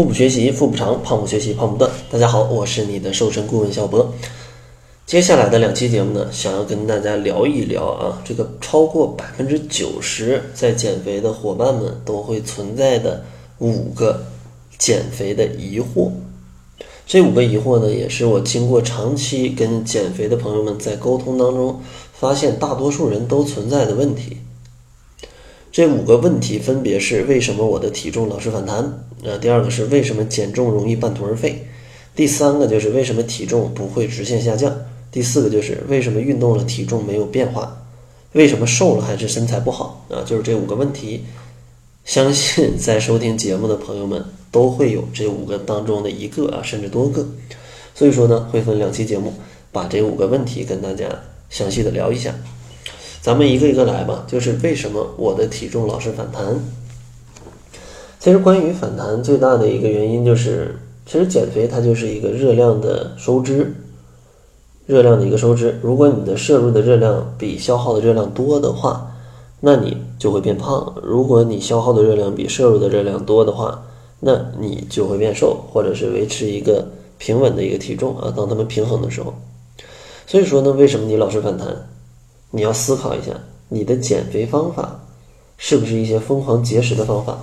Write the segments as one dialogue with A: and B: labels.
A: 腹部学习腹部长，胖不学习胖不断。大家好，我是你的瘦身顾问小博。接下来的两期节目呢，想要跟大家聊一聊啊，这个超过百分之九十在减肥的伙伴们都会存在的五个减肥的疑惑。这五个疑惑呢，也是我经过长期跟减肥的朋友们在沟通当中，发现大多数人都存在的问题。这五个问题分别是：为什么我的体重老是反弹？呃，第二个是为什么减重容易半途而废？第三个就是为什么体重不会直线下降？第四个就是为什么运动了体重没有变化？为什么瘦了还是身材不好？啊，就是这五个问题，相信在收听节目的朋友们都会有这五个当中的一个啊，甚至多个。所以说呢，会分两期节目把这五个问题跟大家详细的聊一下。咱们一个一个来吧，就是为什么我的体重老是反弹？其实关于反弹最大的一个原因就是，其实减肥它就是一个热量的收支，热量的一个收支。如果你的摄入的热量比消耗的热量多的话，那你就会变胖；如果你消耗的热量比摄入的热量多的话，那你就会变瘦，或者是维持一个平稳的一个体重啊。当它们平衡的时候，所以说呢，为什么你老是反弹？你要思考一下，你的减肥方法是不是一些疯狂节食的方法？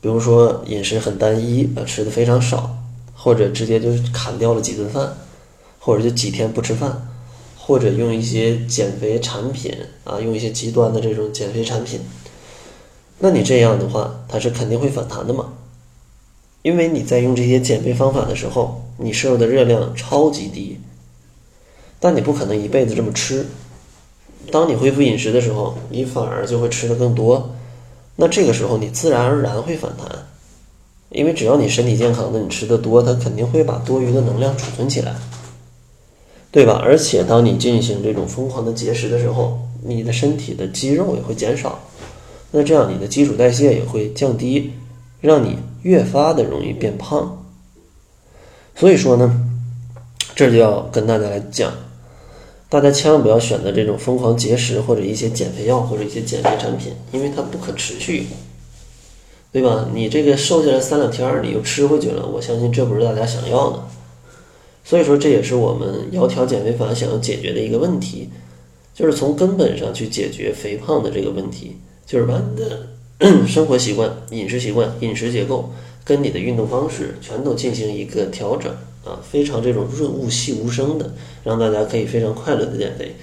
A: 比如说饮食很单一，呃，吃的非常少，或者直接就是砍掉了几顿饭，或者就几天不吃饭，或者用一些减肥产品啊，用一些极端的这种减肥产品。那你这样的话，它是肯定会反弹的嘛？因为你在用这些减肥方法的时候，你摄入的热量超级低，但你不可能一辈子这么吃。当你恢复饮食的时候，你反而就会吃的更多，那这个时候你自然而然会反弹，因为只要你身体健康的，你吃的多，它肯定会把多余的能量储存起来，对吧？而且当你进行这种疯狂的节食的时候，你的身体的肌肉也会减少，那这样你的基础代谢也会降低，让你越发的容易变胖。所以说呢，这就要跟大家来讲。大家千万不要选择这种疯狂节食或者一些减肥药或者一些减肥产品，因为它不可持续，对吧？你这个瘦下来三两天儿，你又吃回去了，我相信这不是大家想要的。所以说，这也是我们窈窕减肥法想要解决的一个问题，就是从根本上去解决肥胖的这个问题，就是把你的生活习惯、饮食习惯、饮食结构跟你的运动方式全都进行一个调整。啊，非常这种润物细无声的，让大家可以非常快乐的减肥，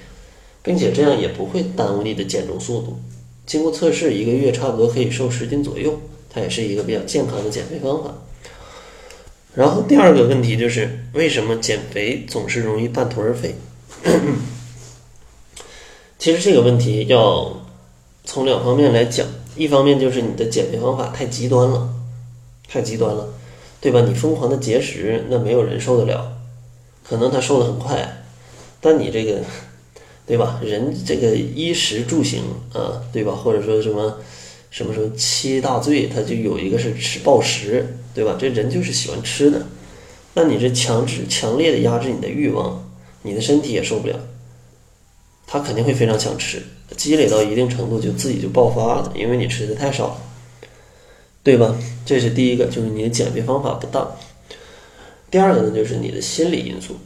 A: 并且这样也不会耽误你的减重速度。经过测试，一个月差不多可以瘦十斤左右，它也是一个比较健康的减肥方法。然后第二个问题就是，为什么减肥总是容易半途而废？其实这个问题要从两方面来讲，一方面就是你的减肥方法太极端了，太极端了。对吧？你疯狂的节食，那没有人受得了。可能他瘦的很快，但你这个，对吧？人这个衣食住行啊，对吧？或者说什么什么什么七大罪，他就有一个是吃暴食，对吧？这人就是喜欢吃的。那你这强制、强烈的压制你的欲望，你的身体也受不了。他肯定会非常想吃，积累到一定程度就自己就爆发了，因为你吃的太少。对吧？这是第一个，就是你的减肥方法不当。第二个呢，就是你的心理因素。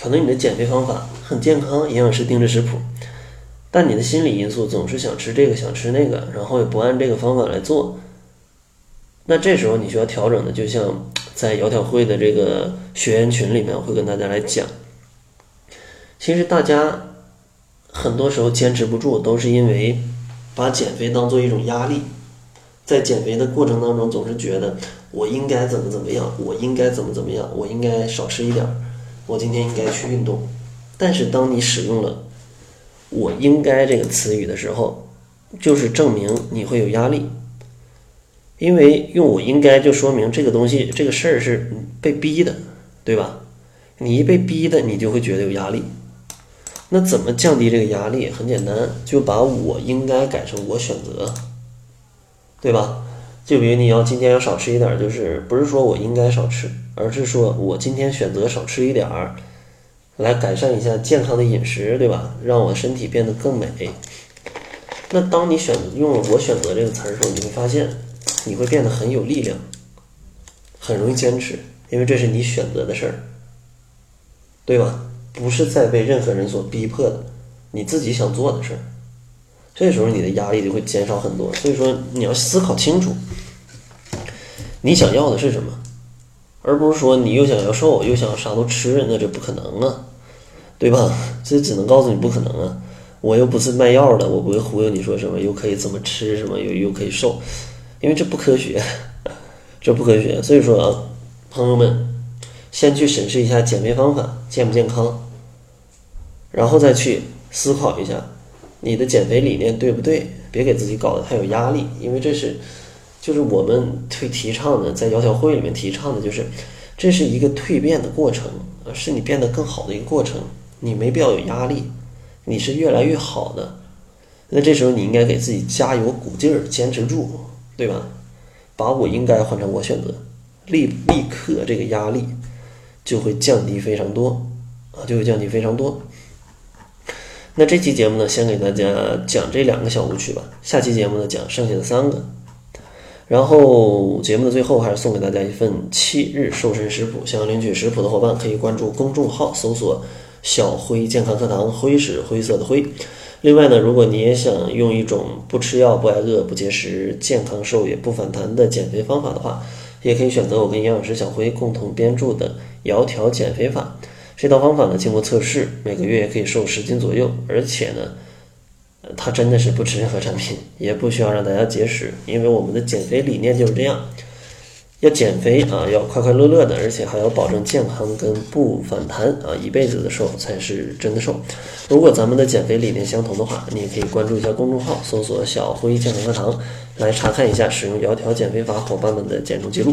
A: 可能你的减肥方法很健康，营养师定制食谱，但你的心理因素总是想吃这个，想吃那个，然后也不按这个方法来做。那这时候你需要调整的，就像在窈窕会的这个学员群里面，会跟大家来讲。其实大家很多时候坚持不住，都是因为把减肥当做一种压力。在减肥的过程当中，总是觉得我应该怎么怎么样，我应该怎么怎么样，我应该少吃一点儿，我今天应该去运动。但是当你使用了“我应该”这个词语的时候，就是证明你会有压力，因为用“我应该”就说明这个东西、这个事儿是被逼的，对吧？你一被逼的，你就会觉得有压力。那怎么降低这个压力？很简单，就把我应该改成我选择。对吧？就比如你要今天要少吃一点，就是不是说我应该少吃，而是说我今天选择少吃一点儿，来改善一下健康的饮食，对吧？让我身体变得更美。那当你选用了“我选择”这个词儿的时候，你会发现你会变得很有力量，很容易坚持，因为这是你选择的事儿，对吧？不是在被任何人所逼迫的，你自己想做的事儿。这时候你的压力就会减少很多。所以说，你要思考清楚，你想要的是什么，而不是说你又想要瘦又想啥都吃，那这不可能啊，对吧？这只能告诉你不可能啊。我又不是卖药的，我不会忽悠你说什么又可以怎么吃什么又又可以瘦，因为这不科学，这不科学。所以说啊，朋友们，先去审视一下减肥方法健不健康，然后再去思考一下你的减肥理念对不对，别给自己搞得太有压力，因为这是就是我们推提倡的，在窈窕会里面提倡的就是这是一个蜕变的过程，是你变得更好的一个过程，你没必要有压力。你是越来越好的，那这时候你应该给自己加油鼓劲儿，坚持住，对吧？把我应该换成我选择，立立刻这个压力就会降低非常多啊，就会降低非常多。那这期节目呢，先给大家讲这两个小误区吧，下期节目呢讲剩下的三个。然后节目的最后还是送给大家一份七日瘦身食谱，想要领取食谱的伙伴可以关注公众号搜索。小辉健康课堂，辉是灰色的灰。另外呢，如果你也想用一种不吃药、不挨饿、不节食、健康瘦也不反弹的减肥方法的话，也可以选择我跟营养师小辉共同编著的《窈窕减肥法》。这套方法呢，经过测试，每个月也可以瘦十斤左右，而且呢，它真的是不吃任何产品，也不需要让大家节食，因为我们的减肥理念就是这样。要减肥啊，要快快乐乐的，而且还要保证健康跟不反弹啊，一辈子的瘦才是真的瘦。如果咱们的减肥理念相同的话，你也可以关注一下公众号，搜索“小辉健康课堂”，来查看一下使用窈窕减肥法伙伴们的减重记录。